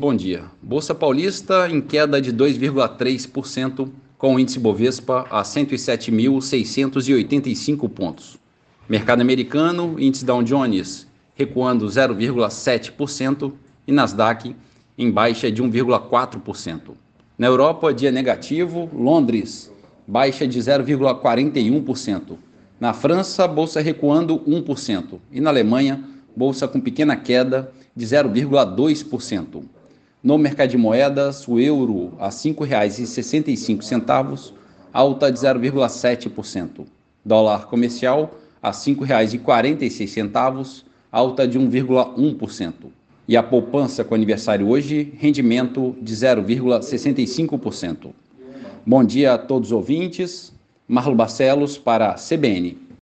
Bom dia. Bolsa Paulista em queda de 2,3%, com o índice Bovespa a 107.685 pontos. Mercado americano, índice Dow Jones recuando 0,7% e Nasdaq em baixa de 1,4%. Na Europa, dia negativo, Londres baixa de 0,41%. Na França, bolsa recuando 1% e na Alemanha, bolsa com pequena queda de 0,2%. No mercado de moedas, o euro a R$ 5,65, alta de 0,7%. Dólar comercial a R$ 5,46, alta de 1,1%. E a poupança com aniversário hoje, rendimento de 0,65%. Bom dia a todos os ouvintes. Marlo Barcelos para a CBN.